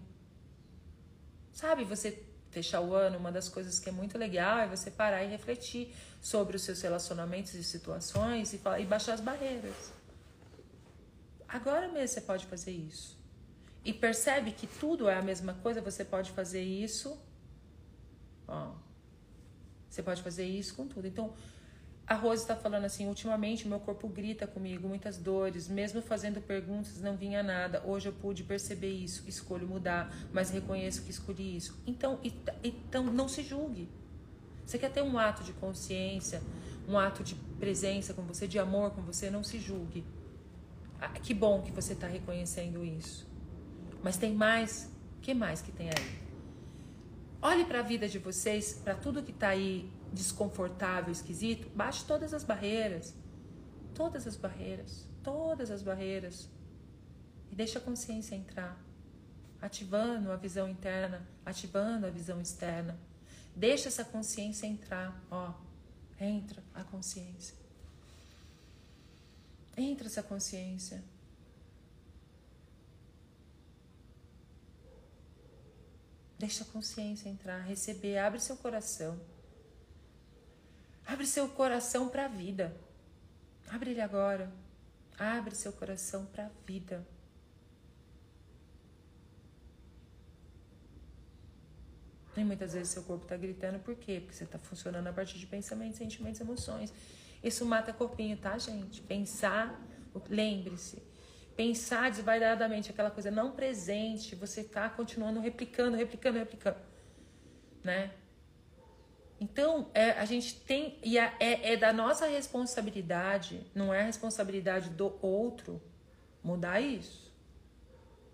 Sabe, você fechar o ano, uma das coisas que é muito legal é você parar e refletir sobre os seus relacionamentos e situações e, e baixar as barreiras. Agora mesmo você pode fazer isso. E percebe que tudo é a mesma coisa, você pode fazer isso. Ó. Você pode fazer isso com tudo. Então, a Rose está falando assim: ultimamente meu corpo grita comigo, muitas dores, mesmo fazendo perguntas não vinha nada. Hoje eu pude perceber isso, escolho mudar, mas reconheço que escolhi isso. Então, então não se julgue. Você quer ter um ato de consciência, um ato de presença com você, de amor com você, não se julgue. Ah, que bom que você está reconhecendo isso. Mas tem mais. Que mais que tem aí? Olhe para a vida de vocês, para tudo que está aí desconfortável, esquisito. Baixe todas as barreiras. Todas as barreiras. Todas as barreiras. E deixa a consciência entrar. Ativando a visão interna, ativando a visão externa. Deixa essa consciência entrar, ó. Entra a consciência. Entra essa consciência. Deixa a consciência entrar, receber, abre seu coração. Abre seu coração para a vida. Abre ele agora. Abre seu coração para a vida. E muitas vezes seu corpo está gritando, por quê? Porque você está funcionando a partir de pensamentos, sentimentos, emoções. Isso mata corpinho, tá, gente? Pensar, lembre-se, pensar desvairadamente, aquela coisa não presente, você está continuando replicando, replicando, replicando, né? Então, é, a gente tem, e é, é da nossa responsabilidade, não é a responsabilidade do outro mudar isso.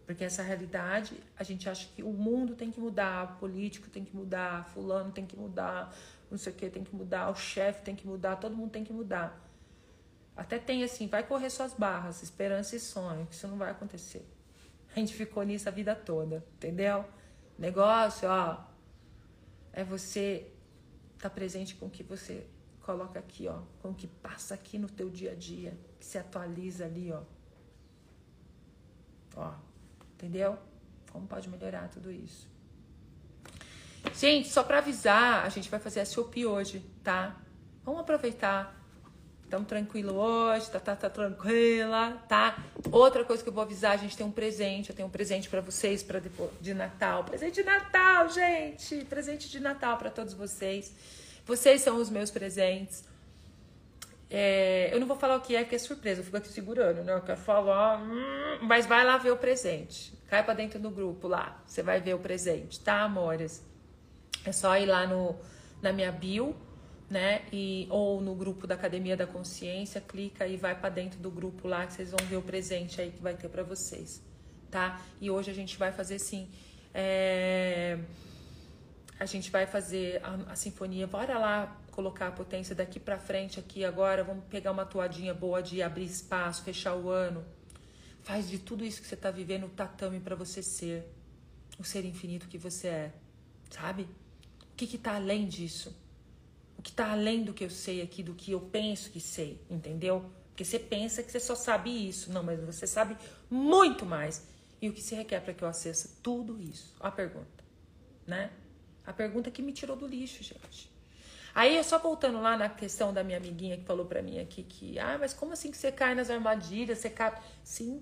Porque essa realidade, a gente acha que o mundo tem que mudar, o político tem que mudar, fulano tem que mudar, não sei o que tem que mudar, o chefe tem que mudar, todo mundo tem que mudar. Até tem assim, vai correr suas barras, esperança e sonho, que isso não vai acontecer. A gente ficou nisso a vida toda, entendeu? Negócio, ó, é você tá presente com o que você coloca aqui, ó, com o que passa aqui no teu dia a dia, que se atualiza ali, ó. Ó, entendeu? Como pode melhorar tudo isso? Gente, só para avisar, a gente vai fazer a SOP hoje, tá? Vamos aproveitar. Estamos tranquilo hoje, tá, tá, tá tranquila, tá? Outra coisa que eu vou avisar, a gente tem um presente, eu tenho um presente para vocês para de Natal. Presente de Natal, gente! Presente de Natal para todos vocês. Vocês são os meus presentes. É, eu não vou falar o que é, que é surpresa, eu fico aqui segurando, né? Eu quero falar, hum, mas vai lá ver o presente. Cai para dentro do grupo lá, você vai ver o presente, tá, amores? É só ir lá no, na minha bio, né? E, ou no grupo da Academia da Consciência, clica e vai para dentro do grupo lá que vocês vão ver o presente aí que vai ter para vocês, tá? E hoje a gente vai fazer assim. É... A gente vai fazer a, a sinfonia. Bora lá colocar a potência daqui para frente aqui agora. Vamos pegar uma toadinha boa de abrir espaço, fechar o ano. Faz de tudo isso que você está vivendo o tatame para você ser o ser infinito que você é, sabe? que está além disso? O que está além do que eu sei aqui, do que eu penso que sei, entendeu? Porque você pensa que você só sabe isso. Não, mas você sabe muito mais. E o que se requer para que eu acesse tudo isso? A pergunta, né? A pergunta que me tirou do lixo, gente. Aí, só voltando lá na questão da minha amiguinha que falou para mim aqui que, ah, mas como assim que você cai nas armadilhas, você cai... Sim,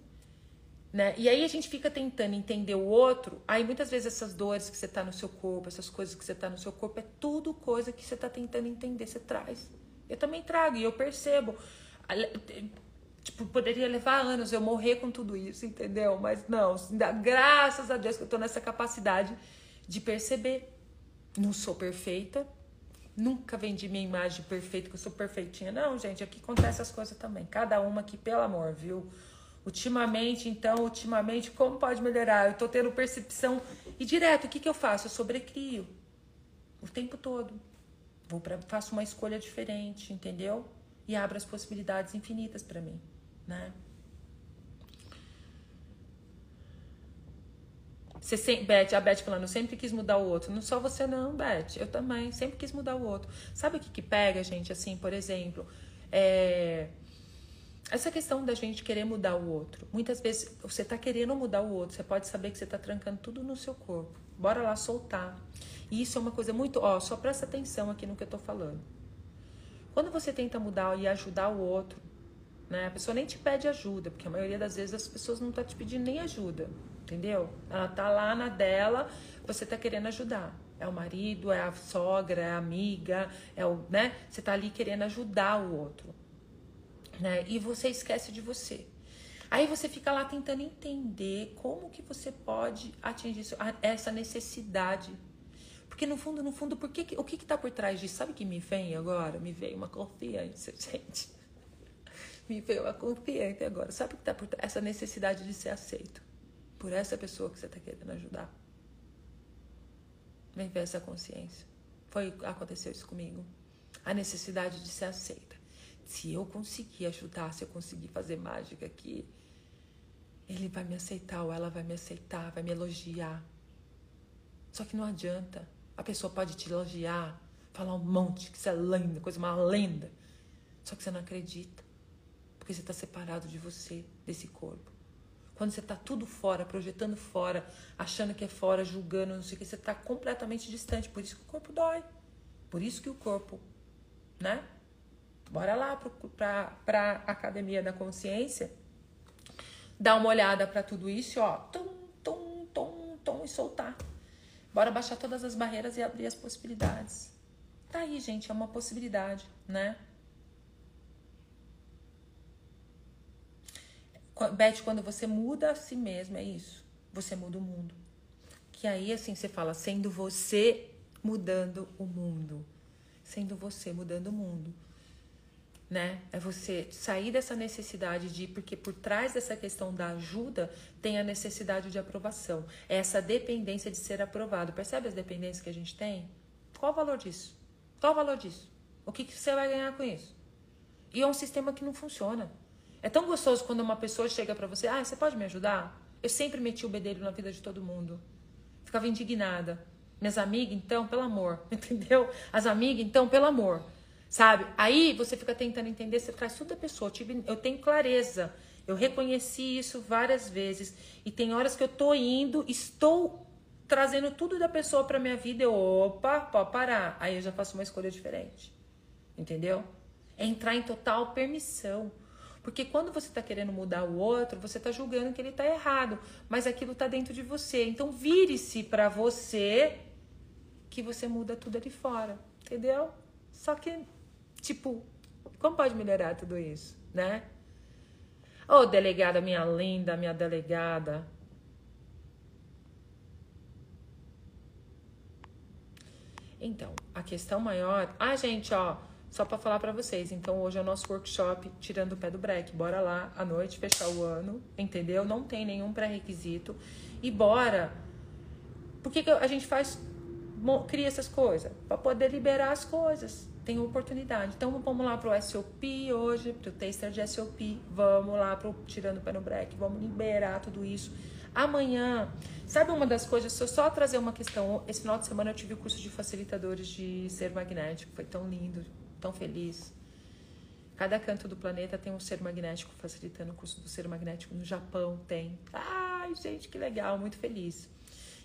né? E aí a gente fica tentando entender o outro, aí muitas vezes essas dores que você tá no seu corpo, essas coisas que você tá no seu corpo, é tudo coisa que você tá tentando entender, você traz. Eu também trago e eu percebo. Tipo, poderia levar anos eu morrer com tudo isso, entendeu? Mas não, graças a Deus que eu tô nessa capacidade de perceber. Não sou perfeita, nunca vendi minha imagem perfeita, que eu sou perfeitinha. Não, gente, aqui acontece as coisas também. Cada uma aqui, pelo amor, viu? Ultimamente, então, ultimamente, como pode melhorar? Eu tô tendo percepção e direto, o que, que eu faço? Eu sobrecrio o tempo todo. Vou pra, faço uma escolha diferente, entendeu? E abro as possibilidades infinitas para mim, né? Você sempre, Beth, a Beth falando, eu sempre quis mudar o outro. Não só você não, Beth, eu também, sempre quis mudar o outro. Sabe o que que pega, gente? Assim, por exemplo, é essa questão da gente querer mudar o outro. Muitas vezes você está querendo mudar o outro, você pode saber que você está trancando tudo no seu corpo. Bora lá soltar. E isso é uma coisa muito. Ó, só presta atenção aqui no que eu estou falando. Quando você tenta mudar e ajudar o outro, né? A pessoa nem te pede ajuda, porque a maioria das vezes as pessoas não tá te pedindo nem ajuda, entendeu? Ela tá lá na dela, você tá querendo ajudar. É o marido, é a sogra, é a amiga, é o, né? Você tá ali querendo ajudar o outro, né? E você esquece de você. Aí você fica lá tentando entender como que você pode atingir essa necessidade. Porque no fundo, no fundo, por que, o que está por trás disso? Sabe o que me vem agora? Me veio uma confiança, gente. Me veio uma confiança agora. Sabe o que está por trás? Essa necessidade de ser aceito por essa pessoa que você está querendo ajudar. Vem ver essa consciência. Foi aconteceu isso comigo. A necessidade de ser aceita. Se eu conseguir ajudar, se eu conseguir fazer mágica aqui, ele vai me aceitar ou ela vai me aceitar, vai me elogiar. Só que não adianta. A pessoa pode te elogiar, falar um monte, que você é linda, coisa uma lenda. Só que você não acredita. Porque você está separado de você, desse corpo. Quando você está tudo fora, projetando fora, achando que é fora, julgando, não sei o que, você está completamente distante. Por isso que o corpo dói. Por isso que o corpo, né? Bora lá para academia da consciência dar uma olhada para tudo isso, ó, tum, tum, tum, tum, e soltar. Bora baixar todas as barreiras e abrir as possibilidades. Tá aí, gente, é uma possibilidade, né? Beth, quando você muda a si mesmo, é isso. Você muda o mundo. Que aí, assim, você fala, sendo você mudando o mundo. Sendo você mudando o mundo né? É você sair dessa necessidade de porque por trás dessa questão da ajuda tem a necessidade de aprovação, é essa dependência de ser aprovado. Percebe as dependências que a gente tem? Qual o valor disso? Qual o valor disso? O que, que você vai ganhar com isso? E é um sistema que não funciona. É tão gostoso quando uma pessoa chega para você, ah, você pode me ajudar? Eu sempre meti o bedelho na vida de todo mundo. Ficava indignada. Minhas amigas, então, pelo amor, entendeu? As amigas, então, pelo amor. Sabe? Aí você fica tentando entender, você traz tudo da pessoa. Eu, tive, eu tenho clareza. Eu reconheci isso várias vezes. E tem horas que eu tô indo, estou trazendo tudo da pessoa pra minha vida. Eu, opa, pode parar. Aí eu já faço uma escolha diferente. Entendeu? É entrar em total permissão. Porque quando você está querendo mudar o outro, você está julgando que ele está errado, mas aquilo está dentro de você. Então vire-se para você que você muda tudo ali fora, entendeu? Só que Tipo, como pode melhorar tudo isso, né? Ô, oh, delegada, minha linda, minha delegada. Então, a questão maior. Ah, gente, ó, só para falar para vocês. Então, hoje é o nosso workshop Tirando o Pé do Break. Bora lá à noite fechar o ano, entendeu? Não tem nenhum pré-requisito. E bora. Por que, que a gente faz. Cria essas coisas? Para poder liberar as coisas tem oportunidade. Então vamos lá para o SOP hoje, para o taster de SOP, vamos lá para Tirando o Pé no Break, vamos liberar tudo isso. Amanhã, sabe uma das coisas, se eu só trazer uma questão, esse final de semana eu tive o curso de facilitadores de ser magnético, foi tão lindo, tão feliz. Cada canto do planeta tem um ser magnético facilitando o curso do ser magnético. No Japão tem. Ai, gente, que legal, muito feliz.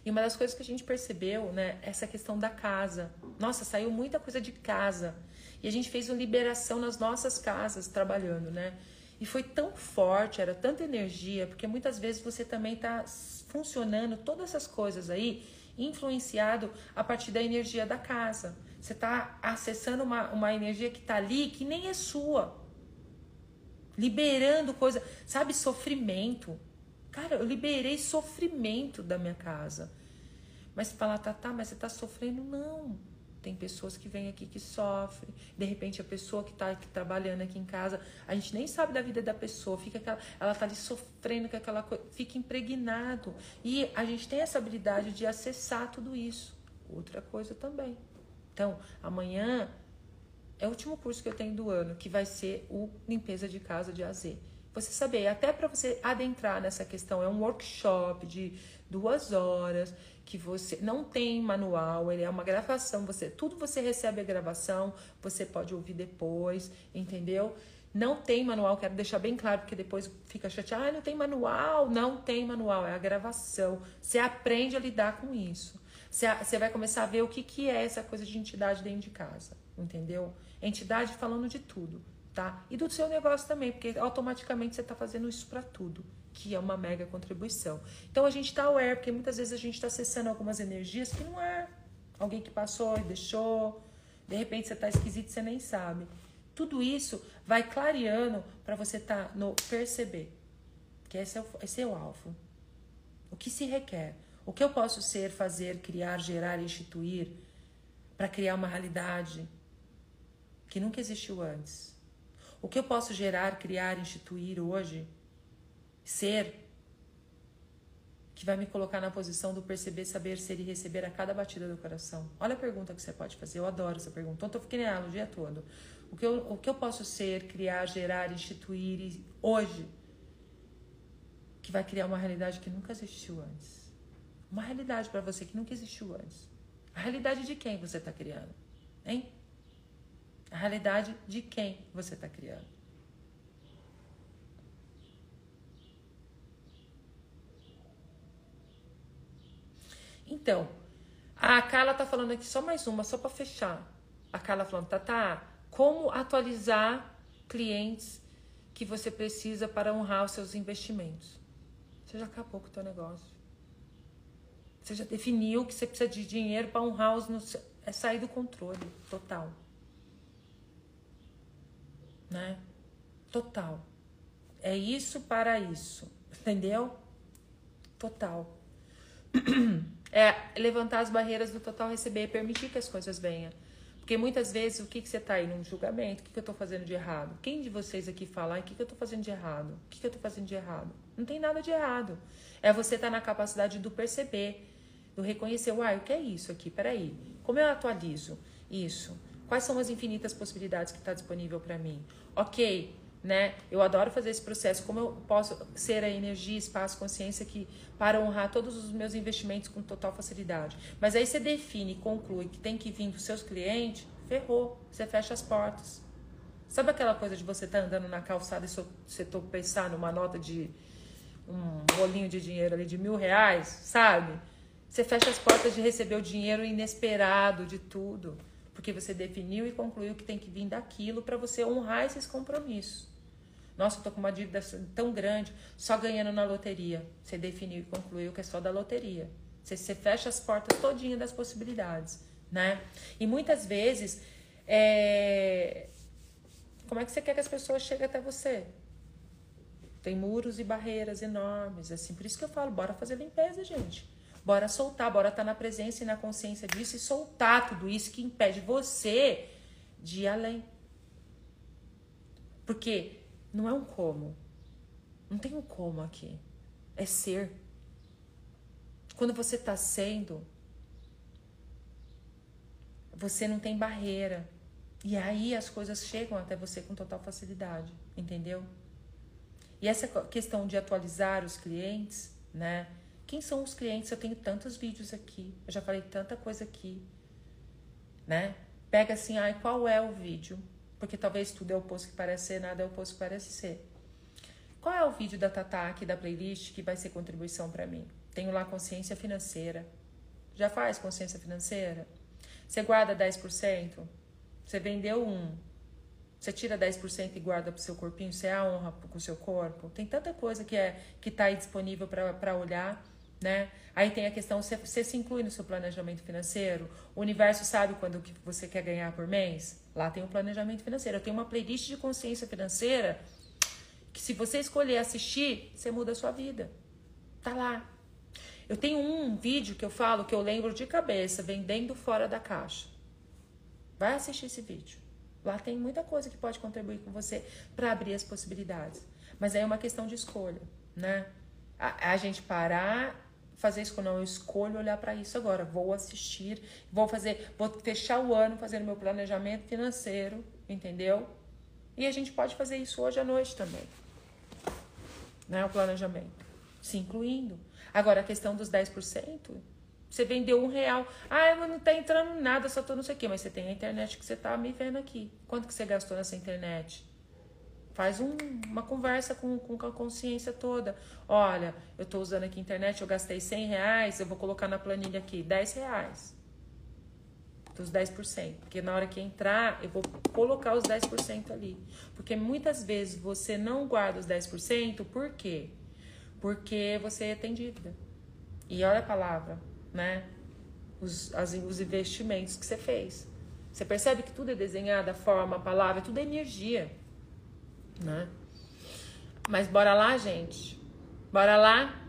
E uma das coisas que a gente percebeu, né, essa questão da casa. Nossa, saiu muita coisa de casa. E a gente fez uma liberação nas nossas casas trabalhando, né? E foi tão forte, era tanta energia, porque muitas vezes você também está funcionando, todas essas coisas aí, influenciado a partir da energia da casa. Você está acessando uma, uma energia que está ali, que nem é sua. Liberando coisa, sabe, sofrimento. Cara, eu liberei sofrimento da minha casa. Mas fala, tá, tá, mas você tá sofrendo? Não. Tem pessoas que vêm aqui que sofrem. De repente, a pessoa que tá aqui, trabalhando aqui em casa, a gente nem sabe da vida da pessoa. Fica aquela, ela tá ali sofrendo com aquela coisa, fica impregnado. E a gente tem essa habilidade de acessar tudo isso. Outra coisa também. Então, amanhã é o último curso que eu tenho do ano, que vai ser o limpeza de casa de AZ você saber, até para você adentrar nessa questão, é um workshop de duas horas que você não tem manual, ele é uma gravação, você tudo você recebe a gravação, você pode ouvir depois, entendeu? Não tem manual, quero deixar bem claro, porque depois fica chateado, ah, não tem manual, não tem manual, é a gravação. Você aprende a lidar com isso. Você, você vai começar a ver o que, que é essa coisa de entidade dentro de casa, entendeu? Entidade falando de tudo tá? E do seu negócio também, porque automaticamente você está fazendo isso para tudo, que é uma mega contribuição. Então a gente está aware, porque muitas vezes a gente está acessando algumas energias que não é alguém que passou e deixou, de repente você está esquisito você nem sabe. Tudo isso vai clareando para você estar tá no perceber, que esse é, o, esse é o alvo. O que se requer? O que eu posso ser, fazer, criar, gerar, instituir para criar uma realidade que nunca existiu antes? O que eu posso gerar, criar, instituir hoje, ser, que vai me colocar na posição do perceber, saber, ser e receber a cada batida do coração? Olha a pergunta que você pode fazer. Eu adoro essa pergunta. Então, eu fiquei nela o dia todo. O que, eu, o que eu posso ser, criar, gerar, instituir hoje que vai criar uma realidade que nunca existiu antes? Uma realidade para você que nunca existiu antes. A realidade de quem você está criando? Hein? A realidade de quem você está criando. Então, a Carla tá falando aqui só mais uma, só para fechar. A Carla falando, tá, tá, como atualizar clientes que você precisa para honrar os seus investimentos? Você já acabou com o teu negócio. Você já definiu que você precisa de dinheiro para honrar os. É sair do controle total né? Total. É isso para isso, entendeu? Total. É levantar as barreiras do total receber permitir que as coisas venham. Porque muitas vezes o que, que você está aí num julgamento, o que, que eu estou fazendo de errado? Quem de vocês aqui fala, o que, que eu estou fazendo de errado? O que, que eu estou fazendo de errado? Não tem nada de errado. É você estar tá na capacidade do perceber, do reconhecer, uai, o que é isso aqui? Peraí, como eu atualizo isso? Quais são as infinitas possibilidades que está disponível para mim? Ok, né? Eu adoro fazer esse processo. Como eu posso ser a energia, espaço, consciência que para honrar todos os meus investimentos com total facilidade. Mas aí você define e conclui que tem que vir dos seus clientes, ferrou. Você fecha as portas. Sabe aquela coisa de você estar tá andando na calçada e você tropeçar numa nota de um bolinho de dinheiro ali de mil reais, sabe? Você fecha as portas de receber o dinheiro inesperado de tudo porque você definiu e concluiu que tem que vir daquilo para você honrar esses compromissos. Nossa, eu tô com uma dívida tão grande, só ganhando na loteria. Você definiu e concluiu que é só da loteria. Você, você fecha as portas todinha das possibilidades, né? E muitas vezes, é... como é que você quer que as pessoas cheguem até você? Tem muros e barreiras enormes, assim. Por isso que eu falo, bora fazer limpeza, gente. Bora soltar, bora estar tá na presença e na consciência disso e soltar tudo isso que impede você de ir além. Porque não é um como. Não tem um como aqui. É ser. Quando você está sendo, você não tem barreira. E aí as coisas chegam até você com total facilidade, entendeu? E essa questão de atualizar os clientes, né? Quem são os clientes? Eu tenho tantos vídeos aqui, eu já falei tanta coisa aqui, né? Pega assim, ai, qual é o vídeo? Porque talvez tudo é o oposto que parece ser, nada é o oposto que parece ser. Qual é o vídeo da Tatá aqui da playlist que vai ser contribuição para mim? Tenho lá consciência financeira. Já faz consciência financeira? Você guarda 10%? Você vendeu um. Você tira 10% e guarda pro seu corpinho? Você é a honra com o seu corpo? Tem tanta coisa que é que tá aí disponível para olhar né? Aí tem a questão, você, você se inclui no seu planejamento financeiro? O universo sabe quando que você quer ganhar por mês? Lá tem um planejamento financeiro. Eu tenho uma playlist de consciência financeira que se você escolher assistir, você muda a sua vida. Tá lá. Eu tenho um vídeo que eu falo que eu lembro de cabeça, vendendo fora da caixa. Vai assistir esse vídeo. Lá tem muita coisa que pode contribuir com você para abrir as possibilidades. Mas aí é uma questão de escolha, né? A, a gente parar fazer isso, não, eu escolho olhar para isso agora, vou assistir, vou fazer, vou fechar o ano fazendo meu planejamento financeiro, entendeu? E a gente pode fazer isso hoje à noite também, né? O planejamento, se incluindo. Agora, a questão dos 10%, você vendeu um real, ah, mas não tá entrando nada, só tô não sei o quê, mas você tem a internet que você tá me vendo aqui. Quanto que você gastou nessa internet? Faz um, uma conversa com, com a consciência toda. Olha, eu estou usando aqui a internet, eu gastei 100 reais, eu vou colocar na planilha aqui 10 reais. dos 10%. Porque na hora que entrar, eu vou colocar os 10% ali. Porque muitas vezes você não guarda os 10%, por quê? Porque você tem dívida. E olha a palavra, né? Os, as, os investimentos que você fez. Você percebe que tudo é desenhado, a forma, a palavra, tudo é energia, né? Mas bora lá, gente. Bora lá.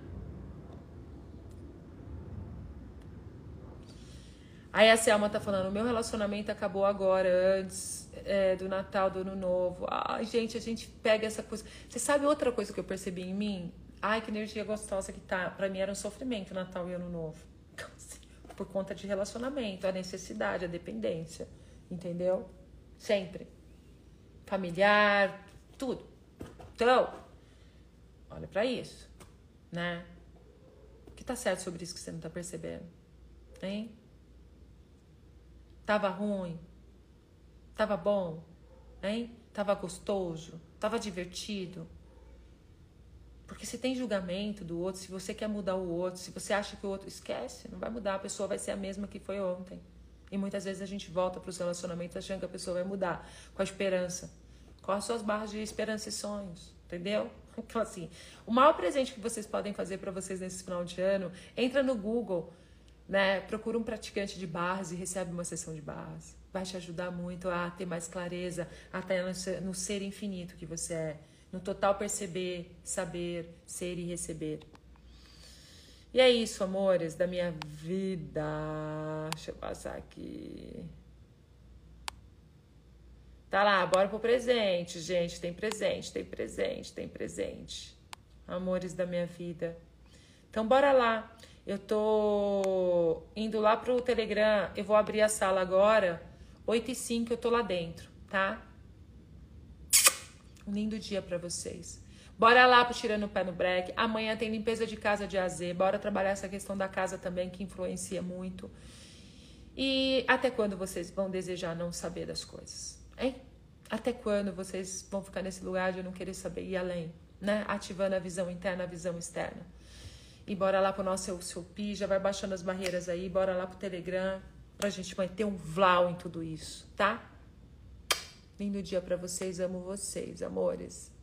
Aí a Selma tá falando, meu relacionamento acabou agora, antes é, do Natal, do Ano Novo. Ai, gente, a gente pega essa coisa. Você sabe outra coisa que eu percebi em mim? Ai, que energia gostosa que tá. Pra mim era um sofrimento Natal e Ano Novo. Assim, por conta de relacionamento, a necessidade, a dependência. Entendeu? Sempre. Familiar, tudo. Então, olha para isso, né? O que tá certo sobre isso que você não tá percebendo? Hein? Tava ruim? Tava bom? Hein? Tava gostoso? Tava divertido? Porque se tem julgamento do outro, se você quer mudar o outro, se você acha que o outro esquece, não vai mudar, a pessoa vai ser a mesma que foi ontem. E muitas vezes a gente volta para os relacionamentos achando que a pessoa vai mudar, com a esperança, as suas barras de esperança e sonhos, entendeu? Então assim, o maior presente que vocês podem fazer para vocês nesse final de ano, entra no Google, né? Procura um praticante de barras e recebe uma sessão de barras. Vai te ajudar muito a ter mais clareza, até no ser infinito que você é no total perceber, saber, ser e receber. E é isso, amores, da minha vida. Deixa eu passar aqui. Tá lá, bora pro presente, gente. Tem presente, tem presente, tem presente. Amores da minha vida. Então, bora lá. Eu tô indo lá pro Telegram. Eu vou abrir a sala agora. 8 e 5 eu tô lá dentro, tá? Um lindo dia para vocês. Bora lá pro Tirando o Pé no Break. Amanhã tem limpeza de casa de AZ. Bora trabalhar essa questão da casa também, que influencia muito. E até quando vocês vão desejar não saber das coisas? Hein? Até quando vocês vão ficar nesse lugar de não querer saber ir além? Né? Ativando a visão interna, a visão externa. E bora lá pro nosso seu pi, já vai baixando as barreiras aí, bora lá pro Telegram, pra gente ter um vlau em tudo isso, tá? Lindo dia para vocês, amo vocês, amores.